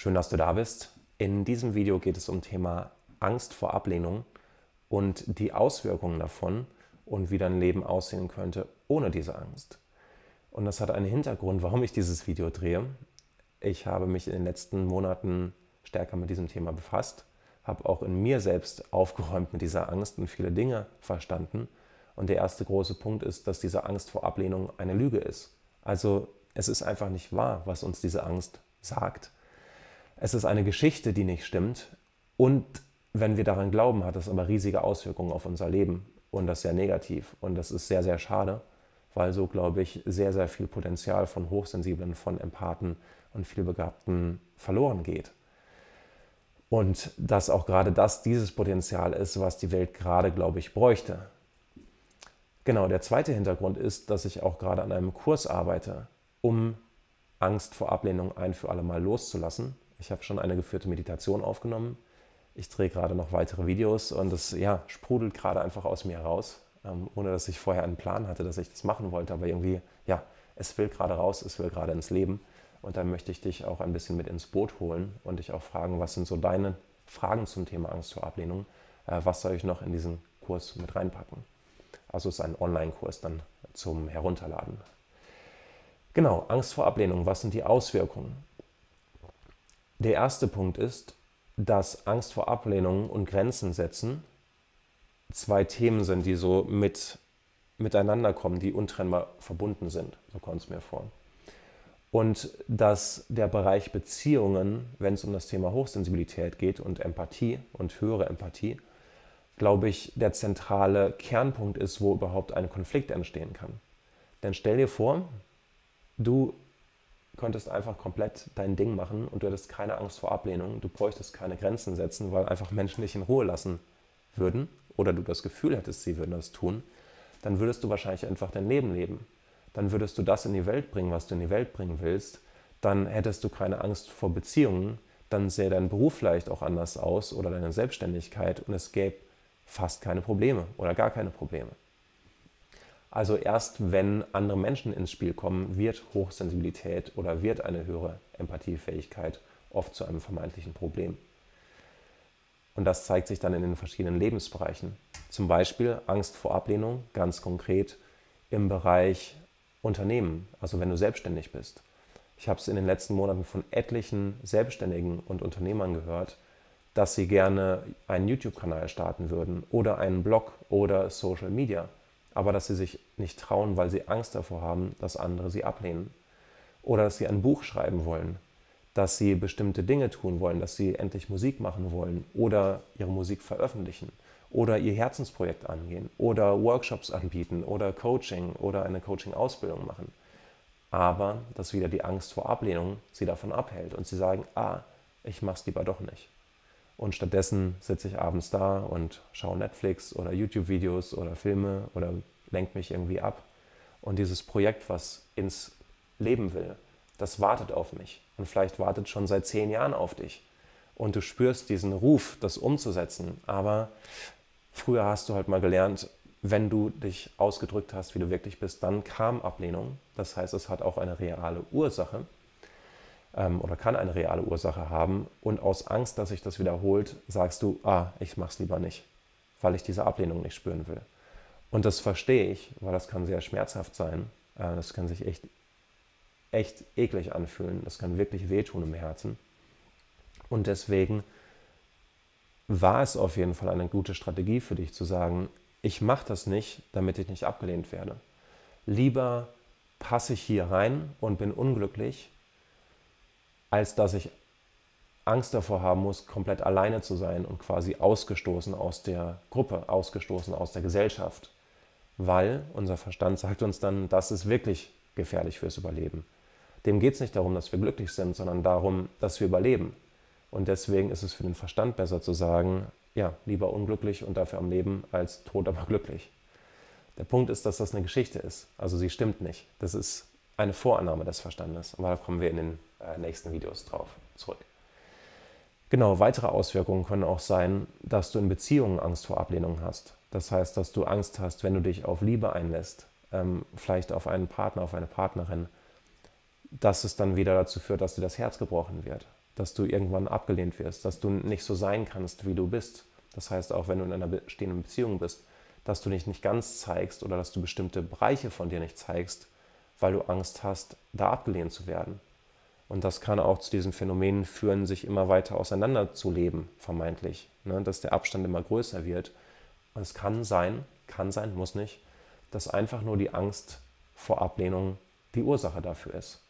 Schön, dass du da bist. In diesem Video geht es um Thema Angst vor Ablehnung und die Auswirkungen davon und wie dein Leben aussehen könnte ohne diese Angst. Und das hat einen Hintergrund, warum ich dieses Video drehe. Ich habe mich in den letzten Monaten stärker mit diesem Thema befasst, habe auch in mir selbst aufgeräumt mit dieser Angst und viele Dinge verstanden. Und der erste große Punkt ist, dass diese Angst vor Ablehnung eine Lüge ist. Also es ist einfach nicht wahr, was uns diese Angst sagt. Es ist eine Geschichte, die nicht stimmt. Und wenn wir daran glauben, hat es aber riesige Auswirkungen auf unser Leben. Und das sehr negativ. Und das ist sehr, sehr schade, weil so, glaube ich, sehr, sehr viel Potenzial von Hochsensiblen, von Empathen und vielbegabten verloren geht. Und dass auch gerade das dieses Potenzial ist, was die Welt gerade, glaube ich, bräuchte. Genau, der zweite Hintergrund ist, dass ich auch gerade an einem Kurs arbeite, um Angst vor Ablehnung ein für alle Mal loszulassen. Ich habe schon eine geführte Meditation aufgenommen. Ich drehe gerade noch weitere Videos und es ja, sprudelt gerade einfach aus mir heraus, ähm, ohne dass ich vorher einen Plan hatte, dass ich das machen wollte. Aber irgendwie, ja, es will gerade raus, es will gerade ins Leben. Und da möchte ich dich auch ein bisschen mit ins Boot holen und dich auch fragen, was sind so deine Fragen zum Thema Angst vor Ablehnung? Äh, was soll ich noch in diesen Kurs mit reinpacken? Also es ist ein Online-Kurs dann zum Herunterladen. Genau, Angst vor Ablehnung, was sind die Auswirkungen? Der erste Punkt ist, dass Angst vor Ablehnung und Grenzen setzen zwei Themen sind, die so mit, miteinander kommen, die untrennbar verbunden sind. So kommt es mir vor. Und dass der Bereich Beziehungen, wenn es um das Thema Hochsensibilität geht und Empathie und höhere Empathie, glaube ich, der zentrale Kernpunkt ist, wo überhaupt ein Konflikt entstehen kann. Denn stell dir vor, du könntest einfach komplett dein Ding machen und du hättest keine Angst vor Ablehnung, du bräuchtest keine Grenzen setzen, weil einfach Menschen dich in Ruhe lassen würden oder du das Gefühl hättest, sie würden das tun, dann würdest du wahrscheinlich einfach dein Leben leben dann würdest du das in die Welt bringen, was du in die Welt bringen willst. Dann hättest du keine Angst vor Beziehungen. Dann sähe dein Beruf vielleicht auch anders aus oder deine Selbstständigkeit und es gäbe fast keine Probleme oder gar keine Probleme. Also erst wenn andere Menschen ins Spiel kommen, wird Hochsensibilität oder wird eine höhere Empathiefähigkeit oft zu einem vermeintlichen Problem. Und das zeigt sich dann in den verschiedenen Lebensbereichen. Zum Beispiel Angst vor Ablehnung, ganz konkret im Bereich Unternehmen, also wenn du selbstständig bist. Ich habe es in den letzten Monaten von etlichen Selbstständigen und Unternehmern gehört, dass sie gerne einen YouTube-Kanal starten würden oder einen Blog oder Social Media, aber dass sie sich nicht trauen, weil sie Angst davor haben, dass andere sie ablehnen. Oder dass sie ein Buch schreiben wollen, dass sie bestimmte Dinge tun wollen, dass sie endlich Musik machen wollen oder ihre Musik veröffentlichen oder ihr Herzensprojekt angehen oder Workshops anbieten oder Coaching oder eine Coaching-Ausbildung machen. Aber dass wieder die Angst vor Ablehnung sie davon abhält und sie sagen, ah, ich mach's lieber doch nicht. Und stattdessen sitze ich abends da und schaue Netflix oder YouTube-Videos oder Filme oder lenke mich irgendwie ab. Und dieses Projekt, was ins Leben will, das wartet auf mich. Und vielleicht wartet schon seit zehn Jahren auf dich. Und du spürst diesen Ruf, das umzusetzen. Aber Früher hast du halt mal gelernt, wenn du dich ausgedrückt hast, wie du wirklich bist, dann kam Ablehnung. Das heißt, es hat auch eine reale Ursache ähm, oder kann eine reale Ursache haben. Und aus Angst, dass sich das wiederholt, sagst du, ah, ich mach's lieber nicht, weil ich diese Ablehnung nicht spüren will. Und das verstehe ich, weil das kann sehr schmerzhaft sein. Äh, das kann sich echt, echt eklig anfühlen. Das kann wirklich wehtun im Herzen. Und deswegen war es auf jeden Fall eine gute Strategie für dich zu sagen, ich mache das nicht, damit ich nicht abgelehnt werde. Lieber passe ich hier rein und bin unglücklich, als dass ich Angst davor haben muss, komplett alleine zu sein und quasi ausgestoßen aus der Gruppe, ausgestoßen aus der Gesellschaft. Weil unser Verstand sagt uns dann, das ist wirklich gefährlich fürs Überleben. Dem geht es nicht darum, dass wir glücklich sind, sondern darum, dass wir überleben. Und deswegen ist es für den Verstand besser zu sagen, ja, lieber unglücklich und dafür am Leben als tot, aber glücklich. Der Punkt ist, dass das eine Geschichte ist. Also sie stimmt nicht. Das ist eine Vorannahme des Verstandes. Aber da kommen wir in den nächsten Videos drauf zurück. Genau, weitere Auswirkungen können auch sein, dass du in Beziehungen Angst vor Ablehnung hast. Das heißt, dass du Angst hast, wenn du dich auf Liebe einlässt, ähm, vielleicht auf einen Partner, auf eine Partnerin, dass es dann wieder dazu führt, dass dir das Herz gebrochen wird dass du irgendwann abgelehnt wirst, dass du nicht so sein kannst, wie du bist. Das heißt, auch wenn du in einer bestehenden Beziehung bist, dass du dich nicht ganz zeigst oder dass du bestimmte Bereiche von dir nicht zeigst, weil du Angst hast, da abgelehnt zu werden. Und das kann auch zu diesen Phänomenen führen, sich immer weiter auseinanderzuleben, vermeintlich. Ne? Dass der Abstand immer größer wird. Und es kann sein, kann sein, muss nicht, dass einfach nur die Angst vor Ablehnung die Ursache dafür ist.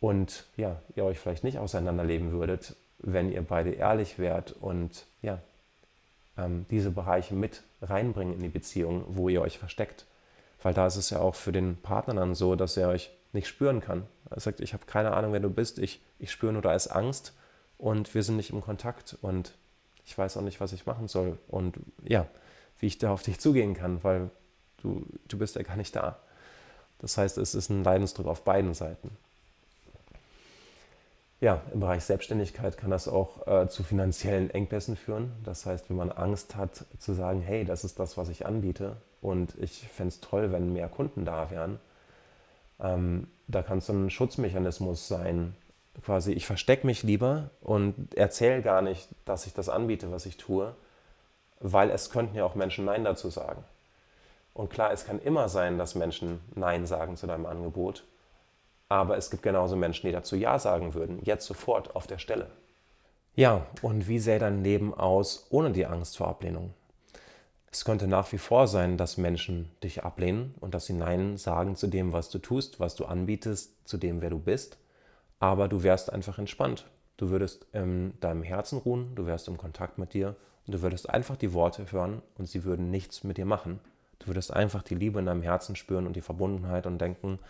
Und ja, ihr euch vielleicht nicht auseinanderleben würdet, wenn ihr beide ehrlich wärt und ja, ähm, diese Bereiche mit reinbringen in die Beziehung, wo ihr euch versteckt. Weil da ist es ja auch für den Partner dann so, dass er euch nicht spüren kann. Er sagt, ich habe keine Ahnung, wer du bist, ich, ich spüre nur, da ist Angst und wir sind nicht im Kontakt und ich weiß auch nicht, was ich machen soll und ja, wie ich da auf dich zugehen kann, weil du, du bist ja gar nicht da. Das heißt, es ist ein Leidensdruck auf beiden Seiten. Ja, im Bereich Selbstständigkeit kann das auch äh, zu finanziellen Engpässen führen. Das heißt, wenn man Angst hat zu sagen, hey, das ist das, was ich anbiete und ich fände es toll, wenn mehr Kunden da wären, ähm, da kann es ein Schutzmechanismus sein. Quasi, ich verstecke mich lieber und erzähle gar nicht, dass ich das anbiete, was ich tue, weil es könnten ja auch Menschen Nein dazu sagen. Und klar, es kann immer sein, dass Menschen Nein sagen zu deinem Angebot, aber es gibt genauso Menschen, die dazu Ja sagen würden, jetzt sofort auf der Stelle. Ja, und wie sähe dein Leben aus ohne die Angst vor Ablehnung? Es könnte nach wie vor sein, dass Menschen dich ablehnen und dass sie Nein sagen zu dem, was du tust, was du anbietest, zu dem, wer du bist. Aber du wärst einfach entspannt. Du würdest in deinem Herzen ruhen, du wärst im Kontakt mit dir und du würdest einfach die Worte hören und sie würden nichts mit dir machen. Du würdest einfach die Liebe in deinem Herzen spüren und die Verbundenheit und denken,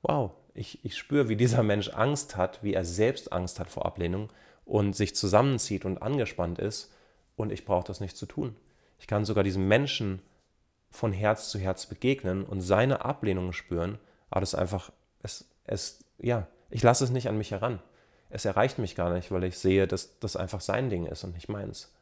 wow, ich, ich spüre, wie dieser Mensch Angst hat, wie er selbst Angst hat vor Ablehnung und sich zusammenzieht und angespannt ist und ich brauche das nicht zu tun. Ich kann sogar diesem Menschen von Herz zu Herz begegnen und seine Ablehnung spüren, aber das ist einfach, es, es, ja, ich lasse es nicht an mich heran. Es erreicht mich gar nicht, weil ich sehe, dass das einfach sein Ding ist und nicht meins.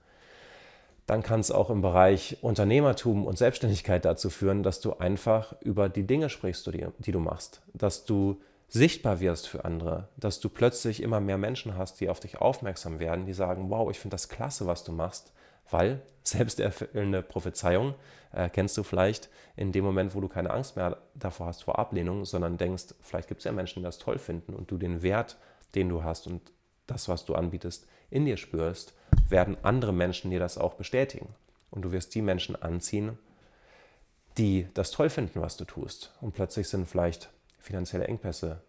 Dann kann es auch im Bereich Unternehmertum und Selbstständigkeit dazu führen, dass du einfach über die Dinge sprichst, die, die du machst, dass du sichtbar wirst für andere, dass du plötzlich immer mehr Menschen hast, die auf dich aufmerksam werden, die sagen, wow, ich finde das klasse, was du machst weil selbsterfüllende Prophezeiung äh, kennst du vielleicht in dem Moment, wo du keine Angst mehr davor hast vor Ablehnung, sondern denkst, vielleicht gibt es ja Menschen, die das toll finden und du den Wert, den du hast und das, was du anbietest, in dir spürst, werden andere Menschen dir das auch bestätigen. Und du wirst die Menschen anziehen, die das toll finden, was du tust. Und plötzlich sind vielleicht finanzielle Engpässe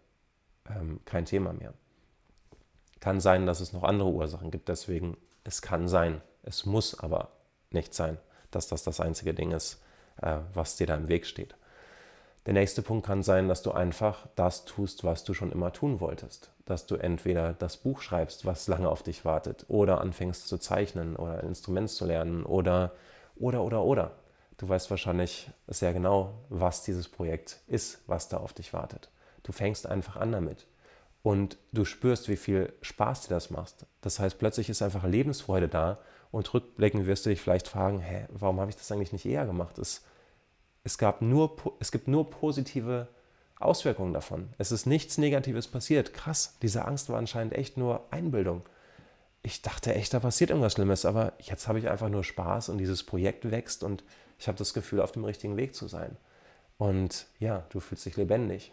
ähm, kein Thema mehr. Kann sein, dass es noch andere Ursachen gibt. Deswegen, es kann sein, es muss aber nicht sein, dass das das einzige Ding ist, äh, was dir da im Weg steht. Der nächste Punkt kann sein, dass du einfach das tust, was du schon immer tun wolltest. Dass du entweder das Buch schreibst, was lange auf dich wartet, oder anfängst zu zeichnen oder ein Instrument zu lernen oder, oder, oder, oder. Du weißt wahrscheinlich sehr genau, was dieses Projekt ist, was da auf dich wartet. Du fängst einfach an damit und du spürst, wie viel Spaß dir das macht. Das heißt, plötzlich ist einfach Lebensfreude da und rückblickend wirst du dich vielleicht fragen, hä, warum habe ich das eigentlich nicht eher gemacht? Es, es, gab nur, es gibt nur positive Auswirkungen davon. Es ist nichts Negatives passiert. Krass, diese Angst war anscheinend echt nur Einbildung. Ich dachte echt, da passiert irgendwas Schlimmes, aber jetzt habe ich einfach nur Spaß und dieses Projekt wächst und ich habe das Gefühl, auf dem richtigen Weg zu sein. Und ja, du fühlst dich lebendig.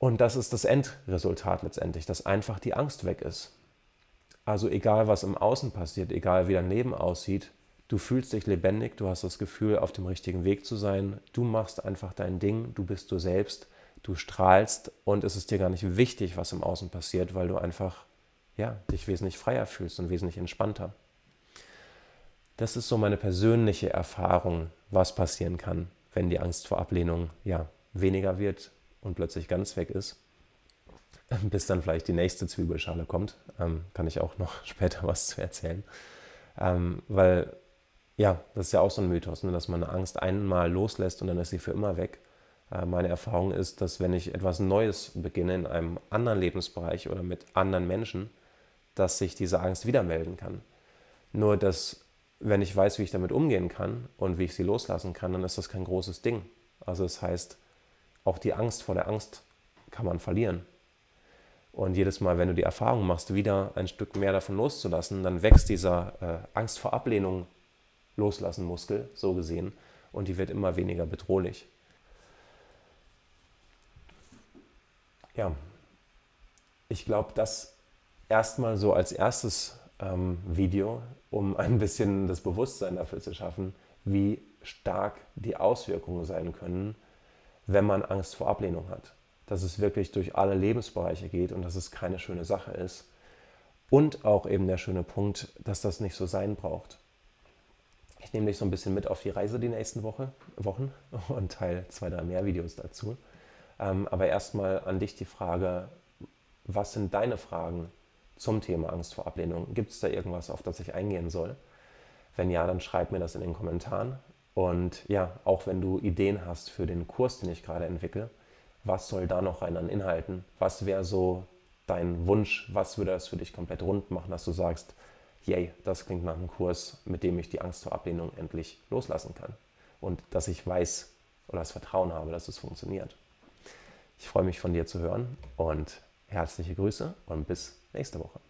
Und das ist das Endresultat letztendlich, dass einfach die Angst weg ist. Also egal, was im Außen passiert, egal wie dein Leben aussieht, du fühlst dich lebendig, du hast das Gefühl, auf dem richtigen Weg zu sein, du machst einfach dein Ding, du bist du selbst, du strahlst und es ist dir gar nicht wichtig, was im Außen passiert, weil du einfach ja, dich wesentlich freier fühlst und wesentlich entspannter. Das ist so meine persönliche Erfahrung, was passieren kann, wenn die Angst vor Ablehnung ja weniger wird und plötzlich ganz weg ist. bis dann vielleicht die nächste Zwiebelschale kommt. Ähm, kann ich auch noch später was zu erzählen. Ähm, weil, ja, das ist ja auch so ein Mythos, ne, dass man eine Angst einmal loslässt und dann ist sie für immer weg. Äh, meine Erfahrung ist, dass wenn ich etwas Neues beginne in einem anderen Lebensbereich oder mit anderen Menschen, dass sich diese Angst wieder melden kann. Nur, dass wenn ich weiß, wie ich damit umgehen kann und wie ich sie loslassen kann, dann ist das kein großes Ding. Also das heißt, auch die Angst vor der Angst kann man verlieren. Und jedes Mal, wenn du die Erfahrung machst, wieder ein Stück mehr davon loszulassen, dann wächst dieser äh, Angst vor Ablehnung loslassen Muskel, so gesehen, und die wird immer weniger bedrohlich. Ja, ich glaube, das erstmal so als erstes ähm, Video, um ein bisschen das Bewusstsein dafür zu schaffen, wie stark die Auswirkungen sein können, wenn man Angst vor Ablehnung hat. Dass es wirklich durch alle Lebensbereiche geht und dass es keine schöne Sache ist. Und auch eben der schöne Punkt, dass das nicht so sein braucht. Ich nehme dich so ein bisschen mit auf die Reise die nächsten Woche, Wochen und teile zwei, drei mehr Videos dazu. Ähm, aber erstmal an dich die Frage, was sind deine Fragen zum Thema Angst vor Ablehnung? Gibt es da irgendwas, auf das ich eingehen soll? Wenn ja, dann schreib mir das in den Kommentaren. Und ja, auch wenn du Ideen hast für den Kurs, den ich gerade entwickle, was soll da noch rein an Inhalten? Was wäre so dein Wunsch? Was würde das für dich komplett rund machen, dass du sagst, yay, das klingt nach einem Kurs, mit dem ich die Angst vor Ablehnung endlich loslassen kann. Und dass ich weiß oder das Vertrauen habe, dass es funktioniert. Ich freue mich von dir zu hören und herzliche Grüße und bis nächste Woche.